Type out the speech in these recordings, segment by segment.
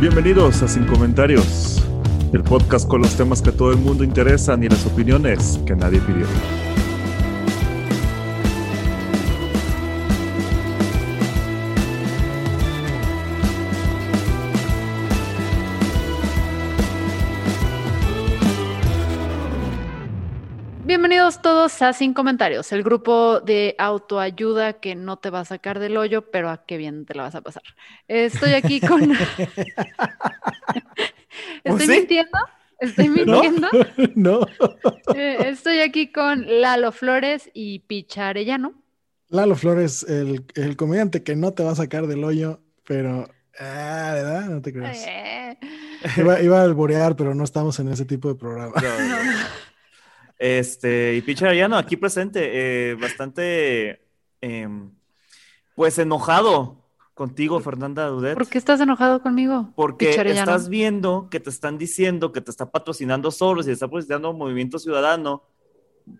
Bienvenidos a Sin Comentarios, el podcast con los temas que a todo el mundo interesan y las opiniones que nadie pidió. Todos a Sin Comentarios, el grupo de autoayuda que no te va a sacar del hoyo, pero a qué bien te la vas a pasar. Estoy aquí con... ¿Estoy mintiendo? ¿Estoy mintiendo? No. Eh, estoy aquí con Lalo Flores y Picha Arellano. Lalo Flores, el, el comediante que no te va a sacar del hoyo, pero... Ah, ¿verdad? No te creas. Eh, Iba, iba a alborear, pero no estamos en ese tipo de programa. Este, y Picha Arellano, aquí presente, eh, bastante, em, pues enojado contigo, Fernanda Dudet, ¿Por qué estás enojado conmigo? porque estás viendo que te están diciendo que te está patrocinando Soros y te está patrocinando Movimiento Ciudadano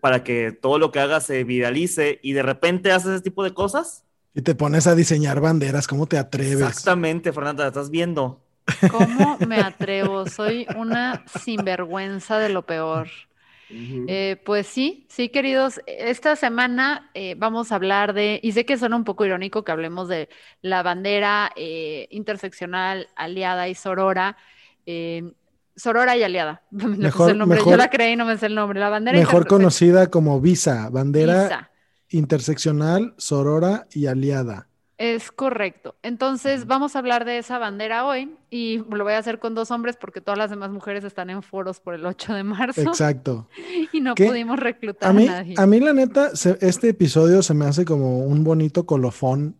para que todo lo que hagas se viralice y de repente haces ese tipo de cosas. Y te pones a diseñar banderas, ¿cómo te atreves? Exactamente, Fernanda, estás viendo. ¿Cómo me atrevo? Soy una sinvergüenza de lo peor. Eh, pues sí, sí, queridos. Esta semana eh, vamos a hablar de, y sé que suena un poco irónico que hablemos de la bandera eh, interseccional, aliada y sorora. sorora y aliada. Mejor- el nombre. Yo mejor- la creí no me sé el nombre. La bandera Mejor conocida como Visa, bandera Visa. interseccional, sorora y aliada. Es correcto. Entonces, vamos a hablar de esa bandera hoy y lo voy a hacer con dos hombres porque todas las demás mujeres están en foros por el 8 de marzo Exacto. y no ¿Qué? pudimos reclutar A a, mí, nadie. a mí la neta, se- este episodio se me hace como un bonito colofón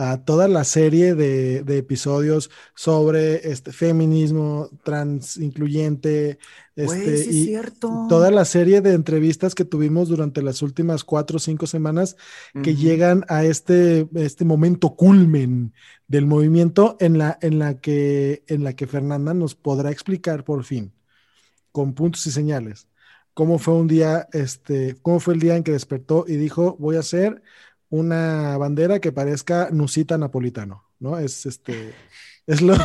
a toda la serie de, de episodios sobre este feminismo trans incluyente, este, y cierto. toda la serie de entrevistas que tuvimos durante las últimas cuatro o cinco semanas que llegan a este, este momento culmen del movimiento en la, en la que, en la que Fernanda nos podrá explicar por fin, con puntos y señales, cómo fue un día, este, cómo fue el día en que despertó y dijo, voy a hacer una bandera que parezca Nusita Napolitano, ¿no? Es este, es lo...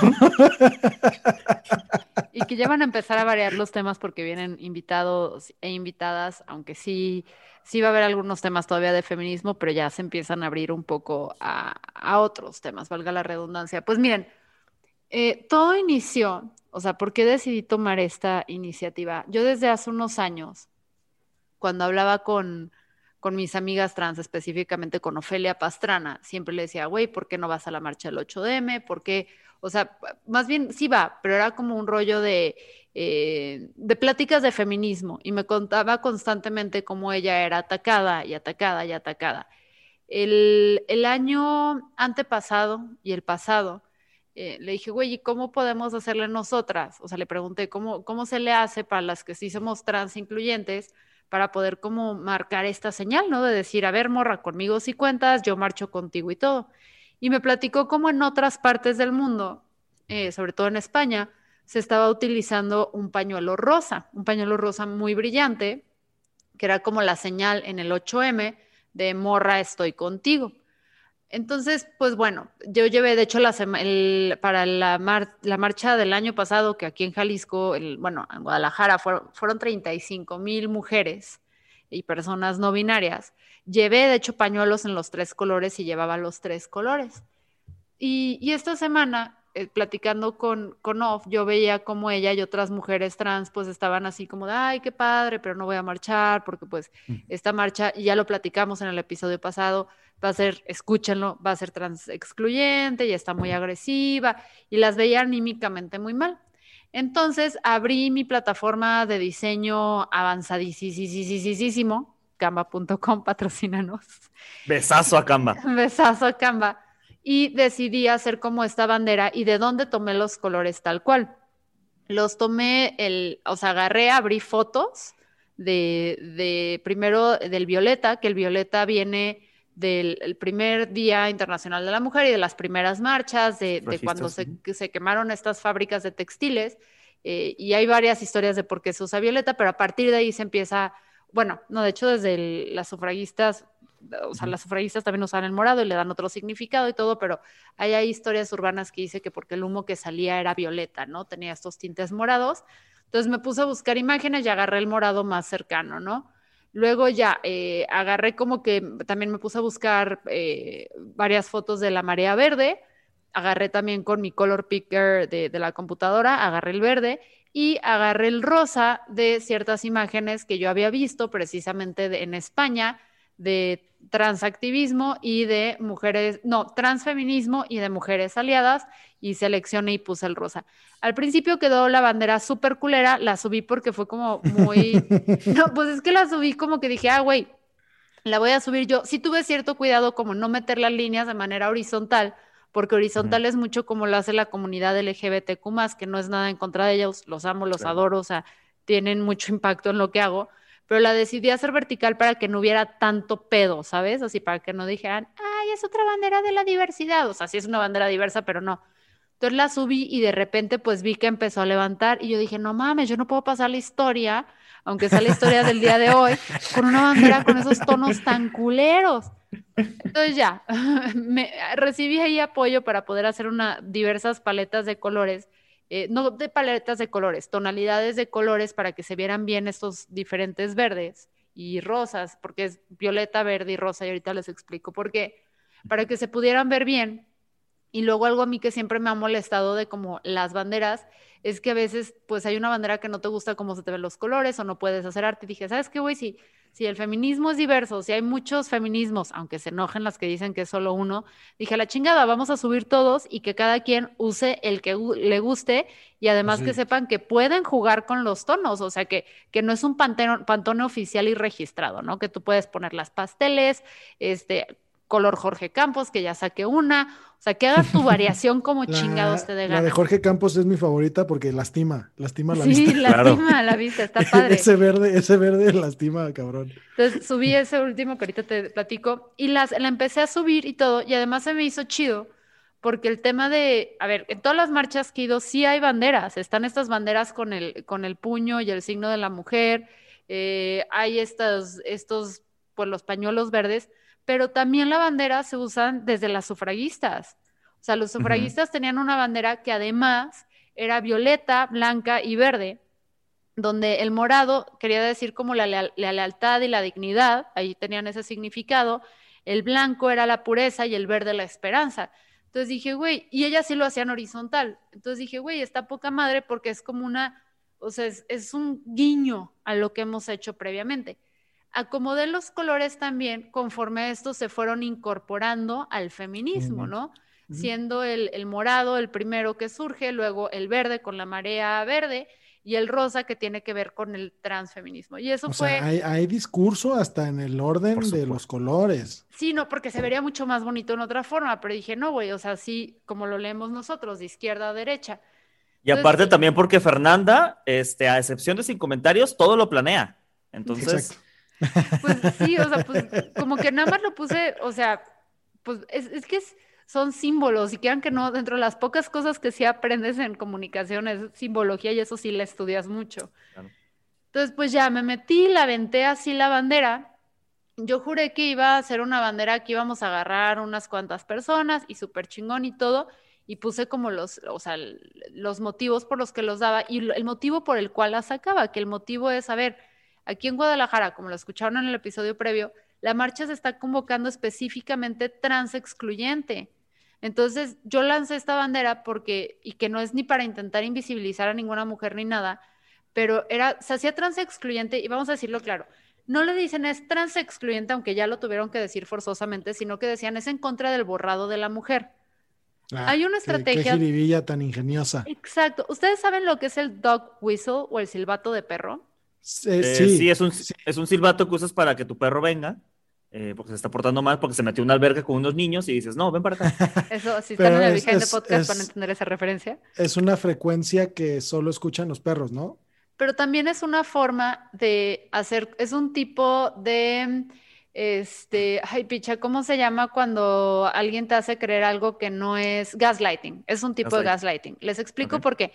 Y que ya van a empezar a variar los temas porque vienen invitados e invitadas, aunque sí, sí va a haber algunos temas todavía de feminismo, pero ya se empiezan a abrir un poco a, a otros temas, valga la redundancia. Pues miren, eh, todo inició, o sea, ¿por qué decidí tomar esta iniciativa? Yo desde hace unos años, cuando hablaba con, con mis amigas trans, específicamente con Ofelia Pastrana, siempre le decía, güey, ¿por qué no vas a la marcha del 8DM? ¿Por qué? O sea, más bien sí va, pero era como un rollo de, eh, de pláticas de feminismo y me contaba constantemente cómo ella era atacada y atacada y atacada. El, el año antepasado y el pasado, eh, le dije, güey, ¿y cómo podemos hacerle nosotras? O sea, le pregunté, ¿cómo, cómo se le hace para las que sí somos trans incluyentes para poder como marcar esta señal, ¿no? De decir, a ver, morra, conmigo si cuentas, yo marcho contigo y todo. Y me platicó cómo en otras partes del mundo, eh, sobre todo en España, se estaba utilizando un pañuelo rosa, un pañuelo rosa muy brillante, que era como la señal en el 8M de morra, estoy contigo. Entonces, pues bueno, yo llevé, de hecho, la el- para la, mar- la marcha del año pasado, que aquí en Jalisco, el- bueno, en Guadalajara fueron, fueron 35 mil mujeres y personas no binarias. Llevé, de hecho, pañuelos en los tres colores y llevaba los tres colores. Y, y esta semana, eh, platicando con, con Off, yo veía como ella y otras mujeres trans pues estaban así como de, ay, qué padre, pero no voy a marchar porque pues esta marcha, y ya lo platicamos en el episodio pasado, va a ser, escúchenlo, va a ser trans excluyente y está muy agresiva y las veía anímicamente muy mal. Entonces abrí mi plataforma de diseño avanzadísimo Canva.com, patrocínanos. Besazo a Canva. Besazo a Canva. Y decidí hacer como esta bandera y de dónde tomé los colores tal cual. Los tomé, el, o sea, agarré, abrí fotos de, de primero del violeta, que el violeta viene del primer Día Internacional de la Mujer y de las primeras marchas, de, de cuando se, se, quemaron estas fábricas de textiles. Eh, y hay varias historias de por qué se usa violeta, pero a partir de ahí se empieza, bueno, no, de hecho desde el, las sufragistas, o sea, las sufragistas también usan el morado y le dan otro significado y todo, pero hay, hay historias urbanas que dice que porque el humo que salía era violeta, ¿no? Tenía estos tintes morados. Entonces me puse a buscar imágenes y agarré el morado más cercano, ¿no? Luego ya eh, agarré como que también me puse a buscar eh, varias fotos de la marea verde, agarré también con mi color picker de, la computadora, agarré el verde y agarré el rosa de ciertas imágenes que yo había visto precisamente en España de transactivismo y de mujeres, no, transfeminismo y de mujeres aliadas y seleccioné y puse el rosa. Al principio quedó la bandera súper culera, la subí porque fue como muy, no, pues es que la subí como que dije, ah, güey, la voy a subir yo. Sí tuve cierto cuidado como no meter las líneas de manera horizontal, porque horizontal uh -huh. es mucho como lo hace la comunidad LGBTQ+, que no es nada en contra de ellos, los amo, los claro. adoro, o sea, tienen mucho impacto en lo que hago, pero la decidí hacer vertical para que no hubiera tanto pedo, ¿sabes? Así para que no dijeran, ay, es otra bandera de la diversidad, o sea, sí es una bandera diversa, pero no. Entonces la subí y de repente pues vi que empezó a levantar y yo dije, no mames, yo no puedo pasar la historia, aunque sea la historia del día de hoy, con una bandera con esos tonos tan culeros. Entonces ya, me, recibí ahí apoyo para poder hacer una, diversas paletas de colores, eh, no de paletas de colores, tonalidades de colores para que se vieran bien estos diferentes verdes y rosas, porque es violeta, verde y rosa, y ahorita les explico por qué, para que se pudieran ver bien. Y luego algo a mí que siempre me ha molestado de como las banderas, es que a veces pues hay una bandera que no te gusta cómo se te ven los colores o no puedes hacer arte. Y dije, ¿sabes qué, güey? Si, si el feminismo es diverso, si hay muchos feminismos, aunque se enojen las que dicen que es solo uno, dije, a la chingada, vamos a subir todos y que cada quien use el que le guste y además sí. que sepan que pueden jugar con los tonos, o sea, que, que no es un pantone, pantone oficial y registrado, ¿no? Que tú puedes poner las pasteles, este, color Jorge Campos, que ya saqué una, o sea, que hagas tu variación como la, chingados te de gana. La de Jorge Campos es mi favorita porque lastima, lastima la sí, vista. Sí, lastima claro. la vista, está padre. ese verde, ese verde lastima, cabrón. Entonces subí ese último que ahorita te platico y las, la empecé a subir y todo, y además se me hizo chido porque el tema de, a ver, en todas las marchas que he ido sí hay banderas, están estas banderas con el, con el puño y el signo de la mujer, eh, hay estos, estos, pues los pañuelos verdes, pero también la bandera se usan desde las sufragistas. O sea, los sufragistas uh -huh. tenían una bandera que además era violeta, blanca y verde, donde el morado quería decir como la, la, la, lealtad y la dignidad, ahí tenían ese significado, el blanco era la pureza y el verde la esperanza. Entonces dije, güey, y ellas sí lo hacían horizontal. Entonces dije, güey, está poca madre porque es como una, o sea, es, es un guiño a lo que hemos hecho previamente acomodé los colores también conforme estos se fueron incorporando al feminismo, uh -huh. ¿no? Uh -huh. Siendo el, el, morado el primero que surge, luego el verde con la marea verde y el rosa que tiene que ver con el transfeminismo. Y eso o fue... Sea, hay, hay, discurso hasta en el orden de los colores. Sí, no, porque se vería mucho más bonito en otra forma, pero dije, no, güey, o sea, sí, como lo leemos nosotros, de izquierda a derecha. Y Entonces, aparte también porque Fernanda, este, a excepción de sin comentarios, todo lo planea. Entonces... Exacto pues sí, o sea, pues como que nada más lo puse, o sea, pues es, es que es, son símbolos y quieran que no, dentro de las pocas cosas que sí aprendes en comunicación es simbología y eso sí la estudias mucho. Claro. Entonces, pues ya me metí, la aventé así la bandera. Yo juré que iba a ser una bandera que íbamos a agarrar unas cuantas personas y súper chingón y todo. Y puse como los, o sea, los motivos por los que los daba y el motivo por el cual las sacaba, que el motivo es, a ver, Aquí en Guadalajara, como lo escucharon en el episodio previo, la marcha se está convocando específicamente trans excluyente. Entonces, yo lancé esta bandera porque, y que no es ni para intentar invisibilizar a ninguna mujer ni nada, pero era, se hacía trans excluyente, y vamos a decirlo claro, no le dicen es trans excluyente, aunque ya lo tuvieron que decir forzosamente, sino que decían es en contra del borrado de la mujer. Ah, Hay una estrategia. Qué, qué tan ingeniosa. Exacto. ¿Ustedes saben lo que es el dog whistle o el silbato de perro? Eh, sí, es, un, es un silbato que usas para que tu perro venga. Eh, porque se está portando mal, porque se metió en una alberca con unos niños y dices, no, ven para acá. Eso, si están en el Behind de Podcast van a entender esa referencia. Es una frecuencia que solo escuchan los perros, ¿no? Pero también es una forma de hacer, es un tipo de, este, ay, picha, ¿cómo se llama cuando alguien te hace creer algo que no es gaslighting? Es un tipo de gaslighting. Les explico por qué.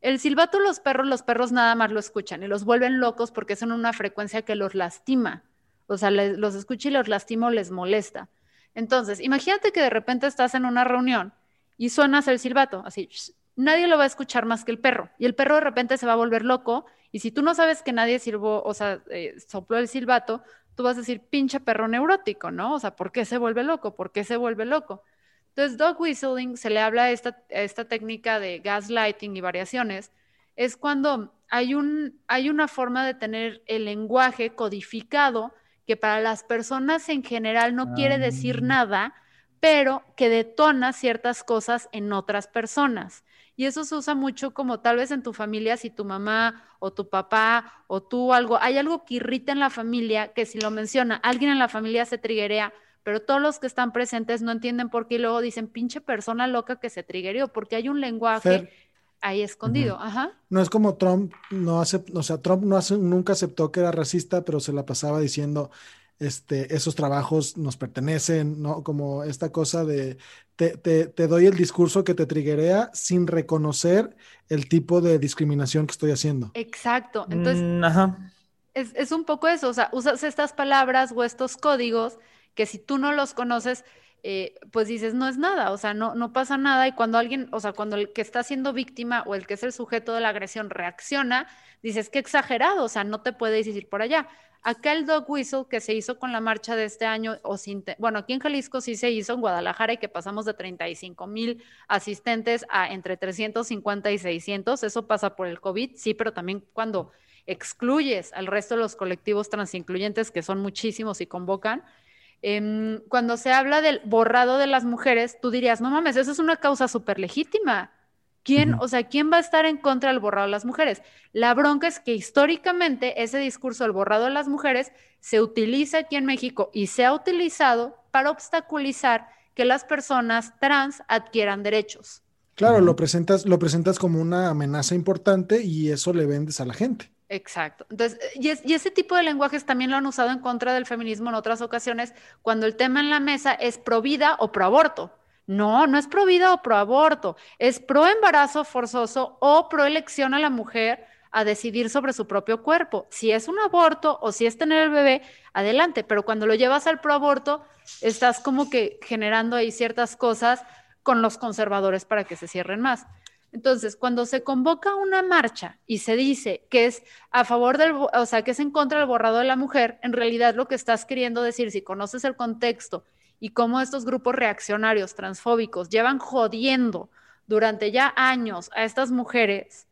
El silbato los perros, los perros nada más lo escuchan y los vuelven locos porque son una frecuencia que los lastima o sea, los escucha y los lastima o les molesta. Entonces, imagínate que de repente estás en una reunión y suenas el silbato, así, nadie lo va a escuchar más que el perro, y el perro de repente se va a volver loco, y si tú no sabes que nadie sirvó, o sea, eh, sopló el silbato, tú vas a decir, pinche perro neurótico, ¿no? O sea, ¿por qué se vuelve loco? ¿Por qué se vuelve loco? Entonces, dog whistling se le habla a esta, esta técnica de gaslighting y variaciones, es cuando hay, un, hay una forma de tener el lenguaje codificado que para las personas en general no quiere decir ah. nada, pero que detona ciertas cosas en otras personas. Y eso se usa mucho como tal vez en tu familia, si tu mamá o tu papá o tú algo, hay algo que irrita en la familia, que si lo menciona, alguien en la familia se triguerea, pero todos los que están presentes no entienden por qué y luego dicen, pinche persona loca que se trigueó, porque hay un lenguaje ahí escondido. Ajá. No es como Trump, no hace, o sea, Trump no hace, nunca aceptó que era racista, pero se la pasaba diciendo, este, esos trabajos nos pertenecen, ¿no? Como esta cosa de, te, te, doy el discurso que te triguea sin reconocer el tipo de discriminación que estoy haciendo. Exacto. Entonces, mm, ajá. Es, es un poco eso, o sea, usas estas palabras o estos códigos que si tú no los conoces, eh, pues dices, no es nada, o sea, no, no pasa nada. Y cuando alguien, o sea, cuando el que está siendo víctima o el que es el sujeto de la agresión reacciona, dices, qué exagerado, o sea, no te puedes ir por allá. Acá el dog whistle que se hizo con la marcha de este año, o sin bueno, aquí en Jalisco sí se hizo en Guadalajara y que pasamos de 35 mil asistentes a entre 350 y 600, eso pasa por el COVID, sí, pero también cuando excluyes al resto de los colectivos transincluyentes, que son muchísimos y convocan, Em, cuando se habla del borrado de las mujeres, tú dirías, no mames, eso es una causa súper legítima. ¿Quién, o sea, quién va a estar en contra del borrado de las mujeres? La bronca es que históricamente ese discurso del borrado de las mujeres se utiliza aquí en México y se ha utilizado para obstaculizar que las personas trans adquieran derechos. Claro, lo presentas, lo presentas como una amenaza importante y eso le vendes a la gente. Exacto. Entonces, y, ese tipo de lenguajes también lo han usado en contra del feminismo en otras ocasiones, cuando el tema en la mesa es pro vida o pro aborto. No, no es pro vida o pro aborto, es pro embarazo forzoso o pro elección a la mujer a decidir sobre su propio cuerpo. Si es un aborto o si es tener el bebé, adelante, pero cuando lo llevas al pro aborto, estás como que generando ahí ciertas cosas con los conservadores para que se cierren más. Entonces, cuando se convoca una marcha y se dice que es a favor del, o sea, que es en contra del borrado de la mujer, en realidad lo que estás queriendo decir, si conoces el contexto y cómo estos grupos reaccionarios, transfóbicos, llevan jodiendo durante ya años a estas mujeres,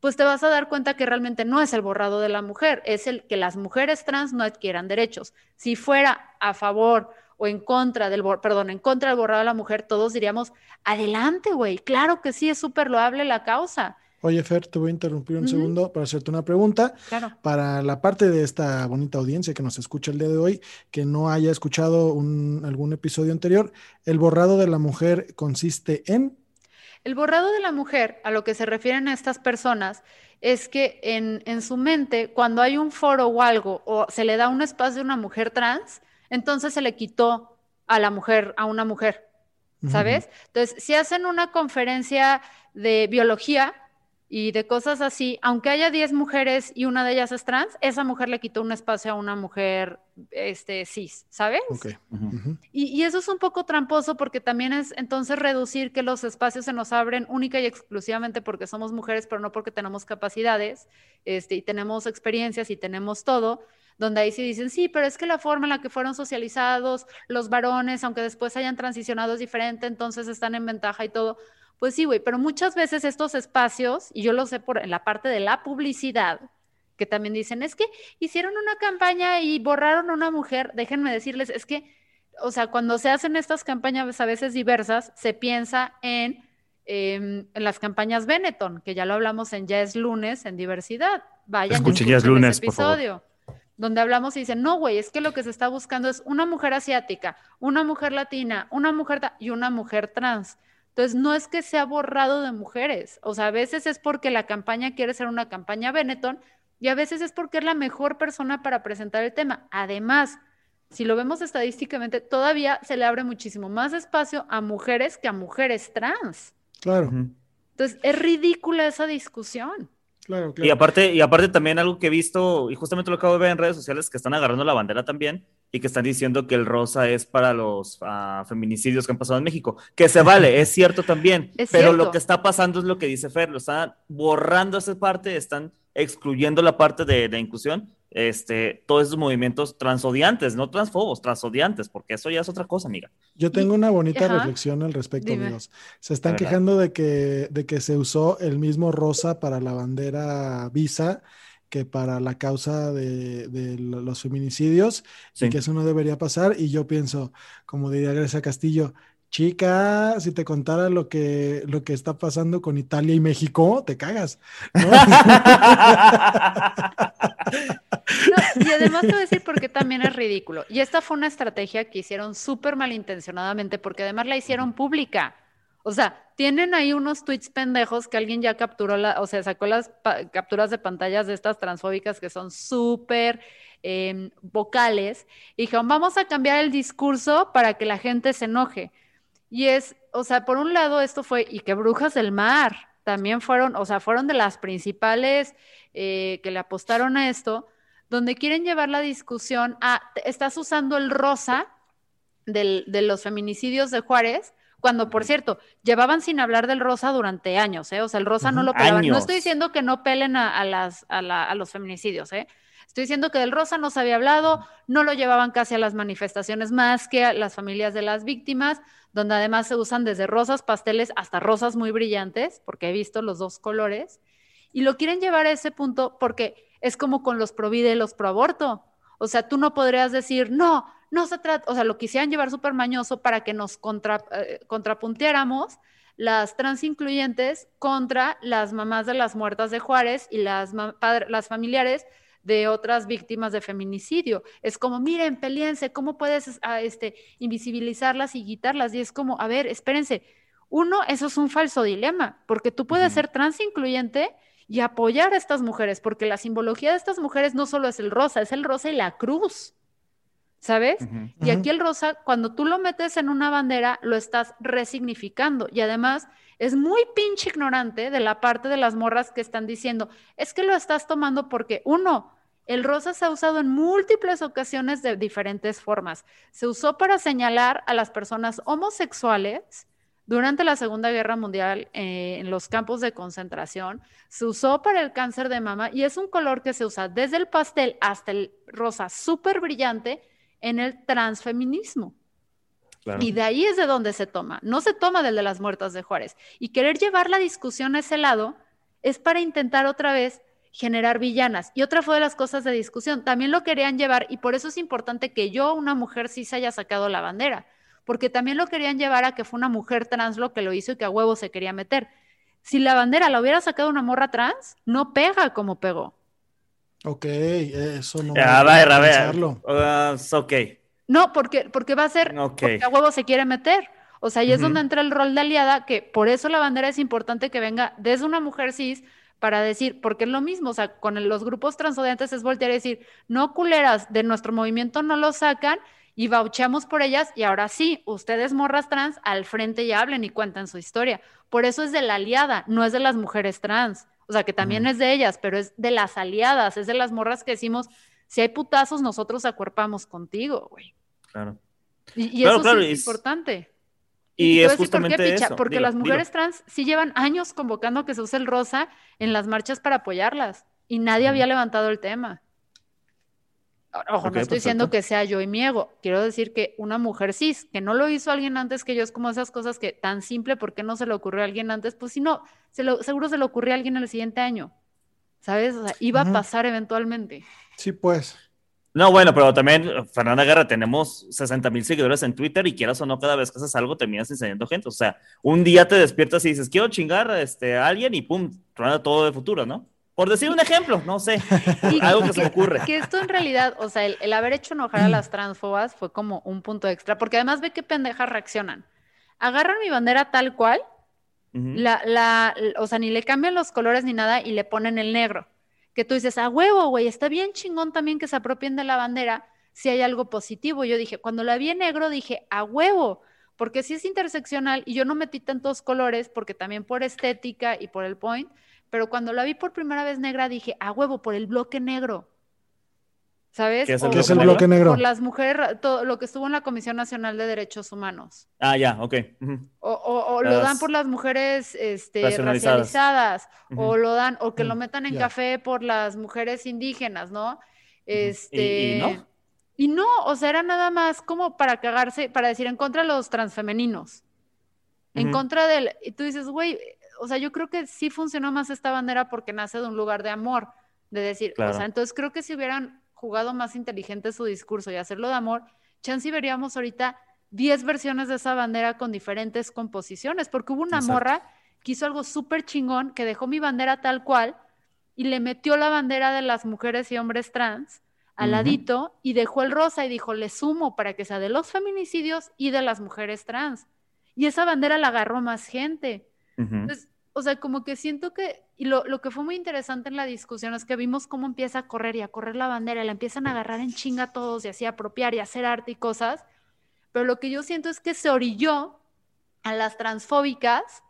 pues te vas a dar cuenta que realmente no es el borrado de la mujer, es el que las mujeres trans no adquieran derechos. Si fuera a favor o en contra del, perdón, en contra del borrado de la mujer, todos diríamos, adelante, güey, claro que sí, es súper loable la causa. Oye, Fer, te voy a interrumpir un segundo para hacerte una pregunta. Claro. Para la parte de esta bonita audiencia que nos escucha el día de hoy, que no haya escuchado un, algún episodio anterior, ¿el borrado de la mujer consiste en? El borrado de la mujer, a lo que se refieren a estas personas, es que en, en su mente, cuando hay un foro o algo, o se le da un espacio a una mujer trans, entonces se le quitó a la mujer, a una mujer, ¿sabes? Entonces, si hacen una conferencia de biología y de cosas así, aunque haya 10 mujeres y una de ellas es trans, esa mujer le quitó un espacio a una mujer este, cis, ¿sabes? y, y, eso es un poco tramposo porque también es entonces reducir que los espacios se nos abren única y exclusivamente porque somos mujeres, pero no porque tenemos capacidades este, y tenemos experiencias y tenemos todo donde ahí sí dicen, sí, pero es que la forma en la que fueron socializados los varones, aunque después hayan transicionado es diferente, entonces están en ventaja y todo. Pues sí, güey, pero muchas veces estos espacios, y yo lo sé por en la parte de la publicidad, que también dicen, es que hicieron una campaña y borraron a una mujer, déjenme decirles, es que, o sea, cuando se hacen estas campañas a veces diversas, se piensa en, em, en las campañas Benetton, que ya lo hablamos en Ya es lunes, en diversidad vayan Escuchen, ya es lunes, ese por favor. Donde hablamos y dicen, no, güey, es que lo que se está buscando es una mujer asiática, una mujer latina, una mujer y una mujer trans. Entonces, no es que sea borrado de mujeres. O sea, a veces es porque la campaña quiere ser una campaña Benetton y a veces es porque es la mejor persona para presentar el tema. Además, si lo vemos estadísticamente, todavía se le abre muchísimo más espacio a mujeres que a mujeres trans. Claro. Entonces, es ridícula esa discusión. Claro, Y claro. aparte, y aparte también algo que he visto, y justamente lo acabo de ver en redes sociales, que están agarrando la bandera también y que están diciendo que el rosa es para los ah, feminicidios que han pasado en México. Que se vale, es cierto también, Es pero cierto. lo que está pasando es lo que dice Fer, lo están borrando esa parte, están excluyendo la parte de la inclusión, este, todos esos movimientos transodiantes, no transfobos, transodiantes, porque eso ya es otra cosa, amiga. Yo tengo una bonita Ajá. reflexión al respecto, Dime. amigos. Se están quejando de que, de que se usó el mismo rosa para la bandera Visa que para la causa de, de los feminicidios Sí. y que eso no debería pasar. Y yo pienso, como diría Grecia Castillo, chica, si te contara lo que, lo que está pasando con Italia y México, te cagas. ¿no? No, y además te voy a decir porque también es ridículo. Y esta fue una estrategia que hicieron súper malintencionadamente porque además la hicieron pública. O sea, tienen ahí unos tweets pendejos que alguien ya capturó, la, o sea, sacó las capturas de pantallas de estas transfóbicas que son súper eh, vocales y dijeron, vamos a cambiar el discurso para que la gente se enoje. Y es, o sea, por un lado esto fue, y que Brujas del Mar también fueron, o sea, fueron de las principales eh, que le apostaron a esto, donde quieren llevar la discusión a, estás usando el rosa del- de los feminicidios de Juárez, cuando, por cierto, llevaban sin hablar del rosa durante años, ¿eh? O sea, el rosa no lo pelaban. No estoy diciendo que no pelen a, a las, a, la- a los feminicidios, ¿eh? Estoy diciendo que del rosa no se había hablado, no lo llevaban casi a las manifestaciones más que a las familias de las víctimas, donde además se usan desde rosas pasteles hasta rosas muy brillantes, porque he visto los dos colores, y lo quieren llevar a ese punto porque es como con los pro vida y los pro aborto. O sea, tú no podrías decir, no, no se trata, o sea, lo quisieran llevar súper mañoso para que nos contra, eh, contrapuntiéramos las trans incluyentes contra las mamás de las muertas de Juárez y las, las familiares de otras víctimas de feminicidio. Es como, miren, peleense, ¿cómo puedes ah, este, invisibilizarlas y quitarlas? Y es como, a ver, espérense. Uno, eso es un falso dilema, porque tú puedes ser trans incluyente y apoyar a estas mujeres, porque la simbología de estas mujeres no solo es el rosa, es el rosa y la cruz, ¿sabes? Y aquí el rosa, cuando tú lo metes en una bandera, lo estás resignificando. Y además es muy pinche ignorante de la parte de las morras que están diciendo, es que lo estás tomando porque, uno, el rosa se ha usado en múltiples ocasiones de diferentes formas. Se usó para señalar a las personas homosexuales durante la Segunda Guerra Mundial eh, en los campos de concentración. Se usó para el cáncer de mama y es un color que se usa desde el pastel hasta el rosa súper brillante en el transfeminismo. Claro. Y de ahí es de donde se toma. No se toma del de las muertas de Juárez. Y querer llevar la discusión a ese lado es para intentar otra vez generar villanas. Y otra fue de las cosas de discusión. También lo querían llevar y por eso es importante que yo, una mujer cis, haya sacado la bandera. Porque también lo querían llevar a que fue una mujer trans lo que lo hizo y que a huevo se quería meter. Si la bandera la hubiera sacado una morra trans, no pega como pegó. Ok, eso no. A me ver, a ver. ok. No, porque, porque va a ser Ok. porque a huevo se quiere meter. O sea, y es donde entra el rol de aliada, que por eso la bandera es importante que venga desde una mujer cis para decir, porque es lo mismo, o sea, con el- los grupos transodiantes es voltear y decir, no culeras, de nuestro movimiento no lo sacan y bauchamos por ellas y ahora sí, ustedes morras trans al frente y hablen y cuentan su historia. Por eso es de la aliada, no es de las mujeres trans. O sea, que también es de ellas, pero es de las aliadas, es de las morras que decimos, si hay putazos, nosotros acuerpamos contigo, güey. Claro. Y, y Claro, eso claro, sí es es- importante. Y a es decir por qué, justamente Picha, eso. Porque las mujeres trans sí llevan años convocando que se use el rosa en las marchas para apoyarlas y nadie había levantado el tema. Ojo, no estoy diciendo que sea yo y mi ego. Quiero decir que una mujer cis, que no lo hizo alguien antes que yo, es como esas cosas que tan simple, ¿por qué no se le ocurrió a alguien antes? Pues si no, se lo- seguro se le ocurrió a alguien el siguiente año. ¿Sabes? O sea, iba a pasar eventualmente. Sí, pues. No, bueno, pero también, Fernanda Guerra, tenemos 60 mil seguidores en Twitter y quieras o no, cada vez que haces algo terminas enseñando gente. O sea, un día te despiertas y dices, quiero chingar este, a alguien y pum, truena todo de futuro, ¿no? Por decir un ejemplo, no sé, Y algo que se me ocurre. Que esto en realidad, o sea, el, el haber hecho enojar a las transfobas fue como un punto extra, porque además ve qué pendejas reaccionan. Agarran mi bandera tal cual, la, o sea, ni le cambian los colores ni nada y le ponen el negro. Que tú dices, a huevo, güey, está bien chingón también que se apropien de la bandera si hay algo positivo. Yo dije, cuando la vi en negro, dije, a huevo, porque si es interseccional y yo no metí tantos colores, porque también por estética y por el point, pero cuando la vi por primera vez negra, dije, a huevo, por el bloque negro. ¿Sabes? ¿Qué es el O ¿Qué es bloque el bloque negro? Por las mujeres, todo lo que estuvo en la Comisión Nacional de Derechos Humanos. Ah, ya, ok. O, o- o lo dan por las mujeres este, racializadas, o lo dan, o que lo Mm, metan en café por las mujeres indígenas, ¿no? Este, y no? y no, o sea, era nada más como para cagarse, para decir en contra de los transfemeninos, en contra del, y tú dices, güey, o sea, yo creo que sí funcionó más esta bandera porque nace de un lugar de amor, de decir, o sea, entonces creo que si hubieran jugado más inteligente su discurso y hacerlo de amor, chance y veríamos ahorita 10 versiones de esa bandera con diferentes composiciones, porque hubo una Exacto. morra que hizo algo súper chingón, que dejó mi bandera tal cual y le metió la bandera de las mujeres y hombres trans al ladito y dejó el rosa y dijo, le sumo para que sea de los feminicidios y de las mujeres trans. Y esa bandera la agarró más gente. Entonces, o sea, como que siento que, y lo, lo que fue muy interesante en la discusión es que vimos cómo empieza a correr y a correr la bandera, la empiezan a agarrar en chinga todos y así apropiar y hacer arte y cosas, pero lo que yo siento es que se orilló a las transfóbicas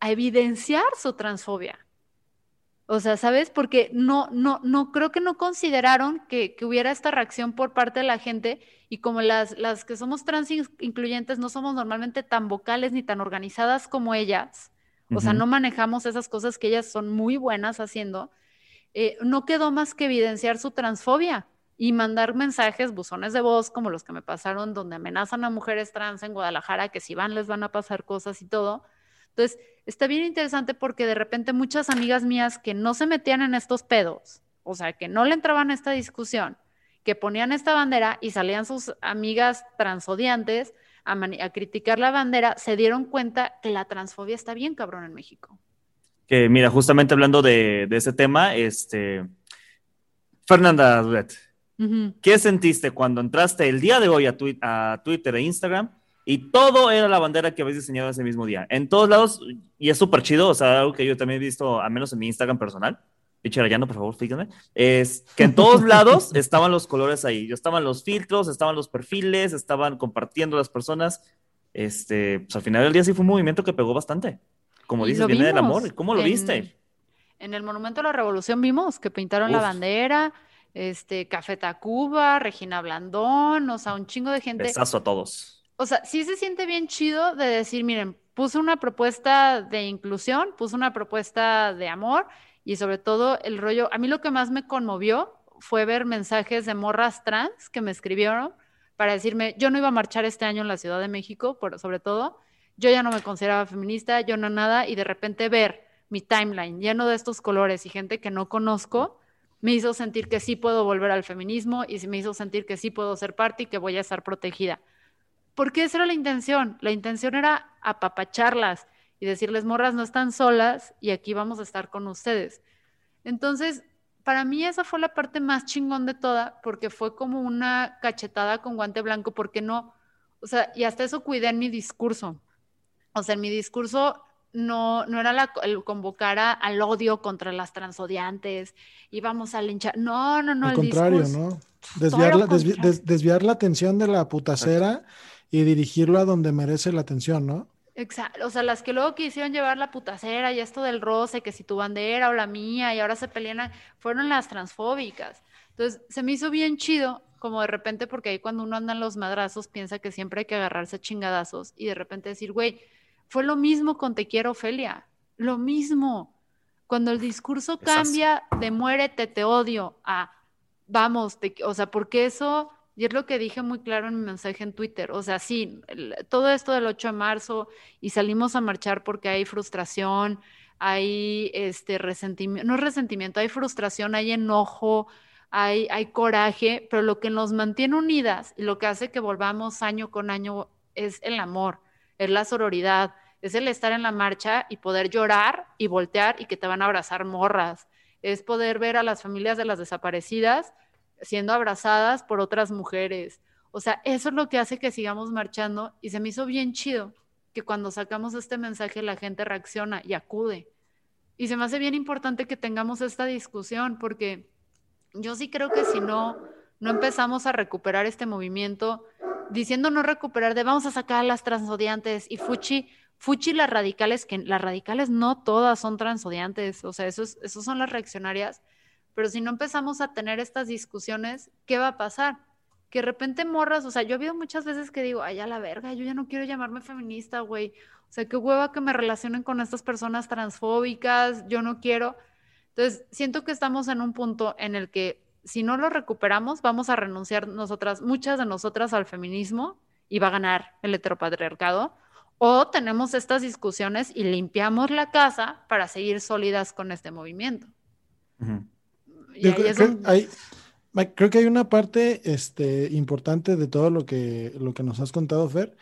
a evidenciar su transfobia. O sea, ¿sabes? Porque no, no, no, creo que no consideraron que, que hubiera esta reacción por parte de la gente y como las, las que somos trans in- incluyentes no somos normalmente tan vocales ni tan organizadas como ellas, o sea, no manejamos esas cosas que ellas son muy buenas haciendo, eh, no quedó más que evidenciar su transfobia y mandar mensajes, buzones de voz como los que me pasaron, donde amenazan a mujeres trans en Guadalajara, que si van les van a pasar cosas y todo. Entonces, está bien interesante porque de repente muchas amigas mías que no se metían en estos pedos, o sea, que no le entraban a esta discusión, que ponían esta bandera y salían sus amigas transodiantes a, a criticar la bandera, se dieron cuenta que la transfobia está bien cabrón en México. Que mira, justamente hablando de, de ese tema, este. Fernanda Duret, Ujú. ¿qué sentiste cuando entraste el día de hoy a, twi- a Twitter e Instagram y todo era la bandera que habéis diseñado ese mismo día? En todos lados, y es súper chido, o sea, algo que yo también he visto, al menos en mi Instagram personal. Pinche Arellano, por favor, fíjenme. Es que en todos lados estaban los colores ahí. Estaban los filtros, estaban los perfiles, estaban compartiendo las personas. Este, pues al final del día sí fue un movimiento que pegó bastante. Como dices, lo viene del amor. ¿Cómo lo en- viste? En el Monumento a la Revolución vimos que pintaron la Uf. bandera, este, Café Tacuba, Regina Blandón, o sea, un chingo de gente. Besazo a todos. O sea, sí se siente bien chido de decir, miren, puse una propuesta de inclusión, puse una propuesta de amor y sobre todo el rollo, a mí lo que más me conmovió fue ver mensajes de morras trans que me escribieron para decirme, yo no iba a marchar este año en la Ciudad de México, por, sobre todo, yo ya no me consideraba feminista, yo no nada, y de repente ver mi timeline lleno de estos colores y gente que no conozco, me hizo sentir que sí puedo volver al feminismo y me hizo sentir que sí puedo ser parte y que voy a estar protegida. Porque esa era la intención. La intención era apapacharlas y decirles, morras, no están solas y aquí vamos a estar con ustedes. Entonces, para mí esa fue la parte más chingón de toda, porque fue como una cachetada con guante blanco, porque no, o sea, y hasta eso cuidé en mi discurso. O sea, en mi discurso no, no era la, el convocar a- al odio contra las transodiantes y vamos a linchar. No, no, no. Al el contrario, discurso- ¿no? Desviar la, desvi- contrario. des- desviar la atención de la putacera y dirigirlo a donde merece la atención, ¿no? Exacto, o sea, las que luego quisieron llevar la putacera y esto del roce, que si tu bandera o la mía, y ahora se pelean, fueron las transfóbicas. Entonces, se me hizo bien chido, como de repente, porque ahí cuando uno anda en los madrazos, piensa que siempre hay que agarrarse a chingadazos, y de repente decir, güey, fue lo mismo con Te quiero, Ofelia, lo mismo. Cuando el discurso cambia de muérete, te odio, a vamos, te- o sea, porque eso, y es lo que dije muy claro en mi mensaje en Twitter, o sea, sí, todo esto del 8 de marzo y salimos a marchar porque hay frustración, hay este resentimiento, no es resentimiento, hay frustración, hay enojo, hay, hay coraje, pero lo que nos mantiene unidas y lo que hace que volvamos año con año es el amor, es la sororidad, es el estar en la marcha y poder llorar y voltear y que te van a abrazar morras, es poder ver a las familias de las desaparecidas siendo abrazadas por otras mujeres. O sea, eso es lo que hace que sigamos marchando y se me hizo bien chido que cuando sacamos este mensaje la gente reacciona y acude. Y se me hace bien importante que tengamos esta discusión porque yo sí creo que si no, no empezamos a recuperar este movimiento, diciendo no recuperar de vamos a sacar a las transodiantes y Fuchi, Fuchi las radicales, que las radicales no todas son transodiantes, o sea, esos, esos son las reaccionarias, pero si no empezamos a tener estas discusiones, ¿qué va a pasar? Que de repente morras, o sea, yo he habido muchas veces que digo, ay, a la verga, yo ya no quiero llamarme feminista, güey. O sea, qué hueva que me relacionen con estas personas transfóbicas, yo no quiero. Entonces, siento que estamos en un punto en el que si no lo recuperamos, vamos a renunciar nosotras, muchas de nosotras al feminismo y va a ganar el heteropatriarcado. O tenemos estas discusiones y limpiamos la casa para seguir sólidas con este movimiento. Creo, que hay una parte este, importante de todo lo que, lo que nos has contado, Fer,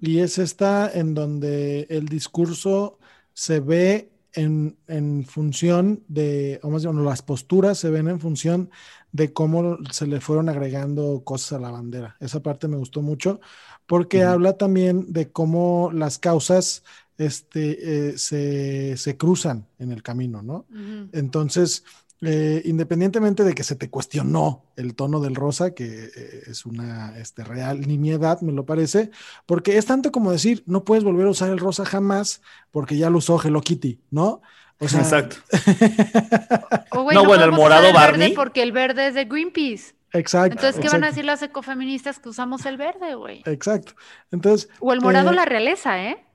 y es esta en donde el discurso se ve en, en, función de, o más bien, las posturas se ven en función de cómo se le fueron agregando cosas a la bandera. Esa parte me gustó mucho porque habla también de cómo las causas este, eh, se, se, cruzan en el camino, ¿no? Entonces, eh, independientemente de que se te cuestionó el tono del rosa, que eh, es una este, real nimiedad, me lo parece, porque es tanto como decir, no puedes volver a usar el rosa jamás porque ya lo usó Hello Kitty, ¿no? Exacto. no, bueno, el morado Barney. Porque el verde es de Greenpeace. Exacto. Entonces, ¿qué van a decir las ecofeministas que usamos el verde, güey? Exacto. Entonces. O el morado, eh, la realeza, ¿eh?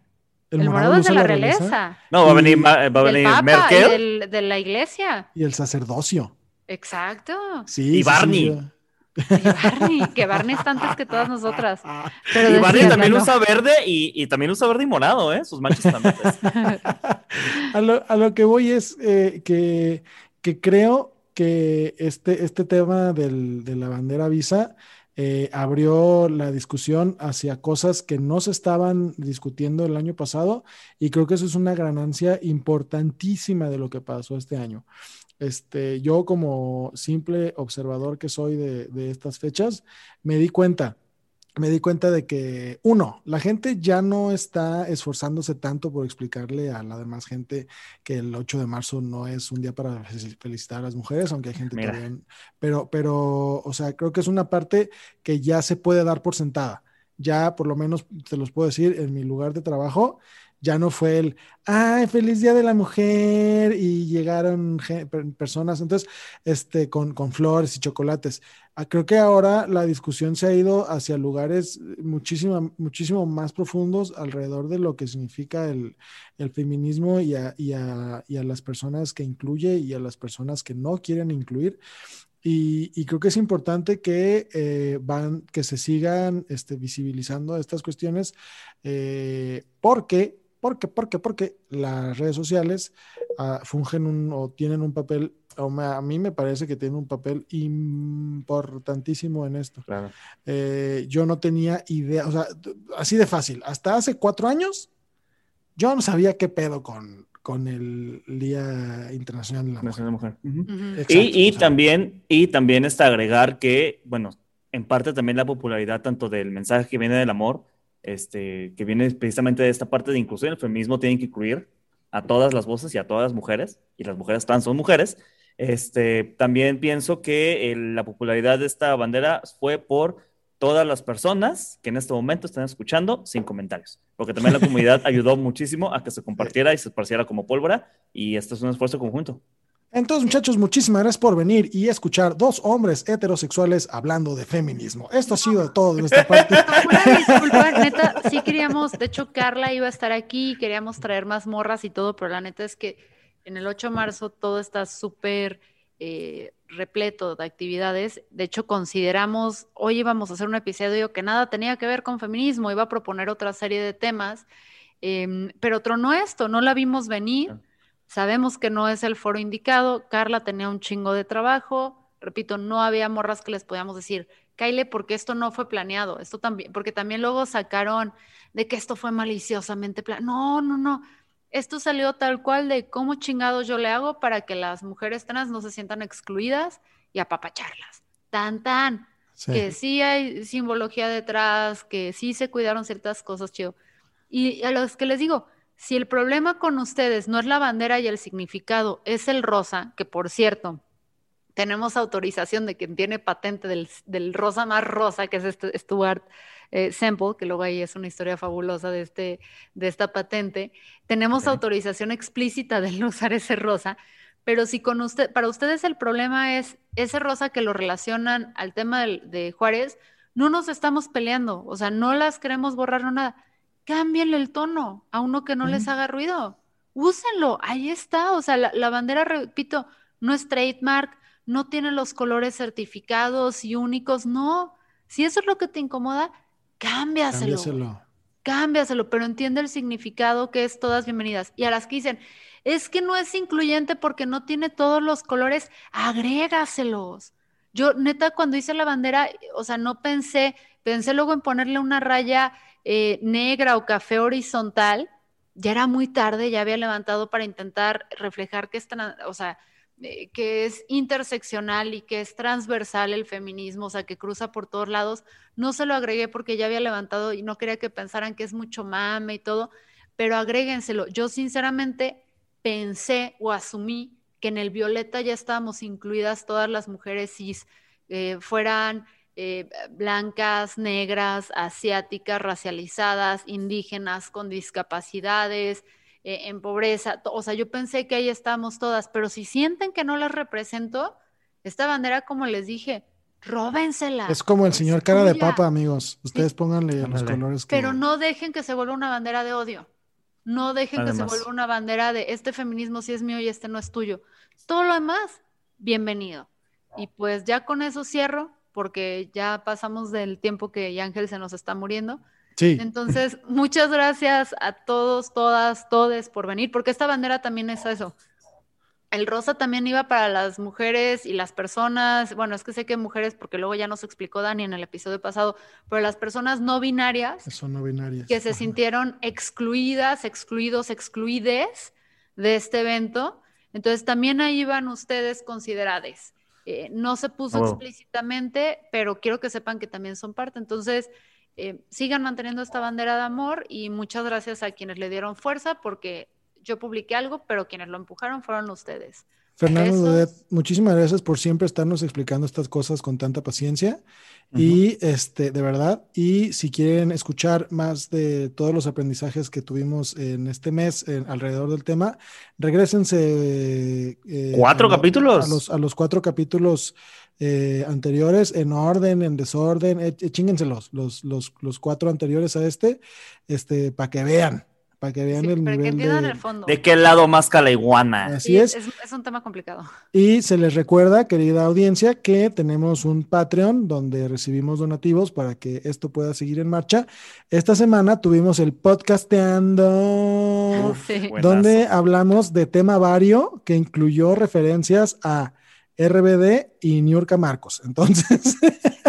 El, morado, es de la, realeza. No, va a venir, va a venir Merkel. de la iglesia. Y el sacerdocio. Exacto. Sí. Y Barney. Y Barney, que Barney está antes que todas nosotras. y Barney también usa verde y, también usa verde y morado, ¿eh? Sus manchas también. a, lo, a, lo, que voy es eh, que, que, creo que este, este tema del, de la bandera visa eh, abrió la discusión hacia cosas que no se estaban discutiendo el año pasado y creo que eso es una ganancia importantísima de lo que pasó este año. Este, yo como simple observador que soy de, estas fechas, me di cuenta, me di cuenta de que, uno, la gente ya no está esforzándose tanto por explicarle a la demás gente que el 8 de marzo no es un día para felicitar a las mujeres, aunque hay gente que pero, pero, o sea, creo que es una parte que ya se puede dar por sentada. Ya, por lo menos, te los puedo decir, en mi lugar de trabajo, ya no fue el, ay, feliz día de la mujer y llegaron personas, entonces, este, con, con flores y chocolates. Ah, creo que ahora la discusión se ha ido hacia lugares muchísimo, muchísimo más profundos alrededor de lo que significa el, el feminismo y a, y, a, y a, las personas que incluye y a las personas que no quieren incluir. Y, creo que es importante que, eh, van, que se sigan este, visibilizando estas cuestiones eh, porque ¿Por qué? Porque, porque las redes sociales uh, fungen un, o tienen un papel, o me, a mí me parece que tienen un papel importantísimo en esto. Claro. Eh, yo no tenía idea, o sea, así de fácil. Hasta hace cuatro años, yo no sabía qué pedo con, con el Día Internacional de la Mujer. y, y también, y también está agregar que, bueno, en parte también la popularidad tanto del mensaje que viene del amor, este, que viene precisamente de esta parte de inclusión. El feminismo tiene que incluir a todas las voces y a todas las mujeres, y las mujeres trans son mujeres. Este, también pienso que la popularidad de esta bandera fue por todas las personas que en este momento están escuchando sin comentarios, porque también la comunidad ayudó muchísimo a que se compartiera y se esparciera como pólvora, y esto es un esfuerzo conjunto. Entonces, muchachos, muchísimas gracias por venir y escuchar dos hombres heterosexuales hablando de feminismo. Esto ha sido todo de nuestra parte. disculpa, neta, sí queríamos, de hecho, Carla iba a estar aquí, queríamos traer más morras y todo, pero la neta es que en el 8 de marzo todo está súper eh, repleto de actividades. De hecho, consideramos, hoy íbamos a hacer un episodio que nada tenía que ver con feminismo, iba a proponer otra serie de temas, em, pero otro no esto, no la vimos venir. Sabemos que no es el foro indicado. Carla tenía un chingo de trabajo. Repito, no había morras que les podíamos decir, Kyle, porque esto no fue planeado. Esto también, porque también luego sacaron de que esto fue maliciosamente planeado. No, no, no. esto salió tal cual de cómo chingados yo le hago para que las mujeres trans no se sientan excluidas y apapacharlas. Tan, tan. Que sí hay simbología detrás, que sí se cuidaron ciertas cosas, chido. Y a los que les digo, si el problema con ustedes no es la bandera y el significado, es el rosa, que por cierto, tenemos autorización de quien tiene patente del, rosa más rosa, que es este Stuart eh, Semple, que luego ahí es una historia fabulosa de, este, de esta patente. Tenemos autorización explícita de usar ese rosa, pero si con usted, para ustedes el problema es ese rosa que lo relacionan al tema de, Juárez, no nos estamos peleando, o sea, no las queremos borrar o nada. Cámbienle el tono a uno que no les haga ruido. Úsenlo, ahí está. O sea, la, bandera, repito, no es trademark, no tiene los colores certificados y únicos, no. Si eso es lo que te incomoda, cámbiaselo. Cámbiaselo. Cámbiaselo, pero entiende el significado que es todas bienvenidas. Y a las que dicen, es que no es incluyente porque no tiene todos los colores, agrégaselos. Yo, neta, cuando hice la bandera, o sea, no pensé, pensé luego en ponerle una raya eh, negra o café horizontal. Ya era muy tarde, ya había levantado para intentar reflejar que es, o sea, eh, que es interseccional y que es transversal el feminismo, o sea, que cruza por todos lados. No se lo agregué porque ya había levantado y no quería que pensaran que es mucho mame y todo, pero agréguenselo. Yo sinceramente pensé o asumí que en el violeta ya estábamos incluidas todas las mujeres cis, eh, fueran eh, blancas, negras, asiáticas, racializadas, indígenas, con discapacidades, eh, en pobreza. O sea, yo pensé que ahí estábamos todas, pero si sienten que no las represento, esta bandera, como les dije, róbensela. Es como el señor cara de papa, amigos. Ustedes pónganle los colores. Pero no dejen que se vuelva una bandera de odio. No dejen que se vuelva una bandera de este feminismo sí es mío y este no es tuyo. Todo lo demás, bienvenido. Y pues ya con eso cierro, porque ya pasamos del tiempo que Ángel se nos está muriendo. Sí. Entonces, muchas gracias a todos, todas, todes por venir, porque esta bandera también es eso, el rosa también iba para las mujeres y las personas, bueno, es que sé que mujeres, porque luego ya nos explicó Dani en el episodio pasado, pero las personas no binarias. Son no binarias. Que se sintieron excluidas, excluidos, excluides de este evento. Entonces también ahí van ustedes consideradas. Eh, no se puso oh. explícitamente, pero quiero que sepan que también son parte. Entonces, eh, sigan manteniendo esta bandera de amor y muchas gracias a quienes le dieron fuerza porque yo publiqué algo, pero quienes lo empujaron fueron ustedes. Fernando, muchísimas gracias por siempre estarnos explicando estas cosas con tanta paciencia. Y este, de verdad, y si quieren escuchar más de todos los aprendizajes que tuvimos en este mes alrededor del tema, regresense. Eh, ¿Cuatro capítulos? A los, a los cuatro capítulos eh, anteriores, en orden, en desorden, eh, los, los, los, cuatro anteriores a este, este, para que vean, para que vean el nivel de... de qué lado más la iguana. Así es. es. un tema complicado. Y se les recuerda, querida audiencia, que tenemos un Patreon donde recibimos donativos para que esto pueda seguir en marcha. Esta semana tuvimos el podcasteando, donde hablamos de tema vario que incluyó referencias a RBD y Niurka Marcos. Entonces.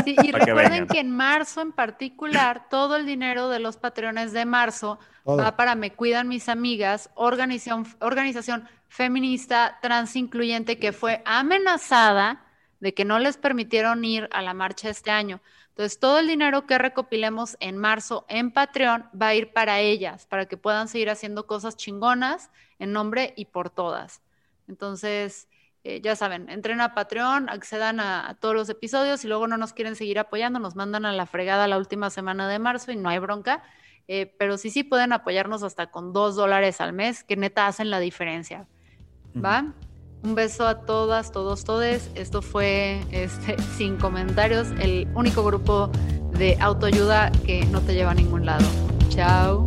Sí, y recuerden que, en marzo en particular, todo el dinero de los patrones de marzo va para Me Cuidan Mis Amigas, organización, organización feminista transincluyente que fue amenazada de que no les permitieron ir a la marcha este año. Entonces, todo el dinero que recopilemos en marzo en Patreon va a ir para ellas, para que puedan seguir haciendo cosas chingonas en nombre y por todas. Entonces, eh, ya saben, entren a Patreon, accedan a, todos los episodios y luego no nos quieren seguir apoyando, nos mandan a la fregada la última semana de marzo y no hay bronca. Eh, pero sí, sí pueden apoyarnos hasta con dos dólares al mes, que neta hacen la diferencia. ¿Va? Un beso a todas, todos, todes. Esto fue este, sin comentarios, el único grupo de autoayuda que no te lleva a ningún lado. Chao.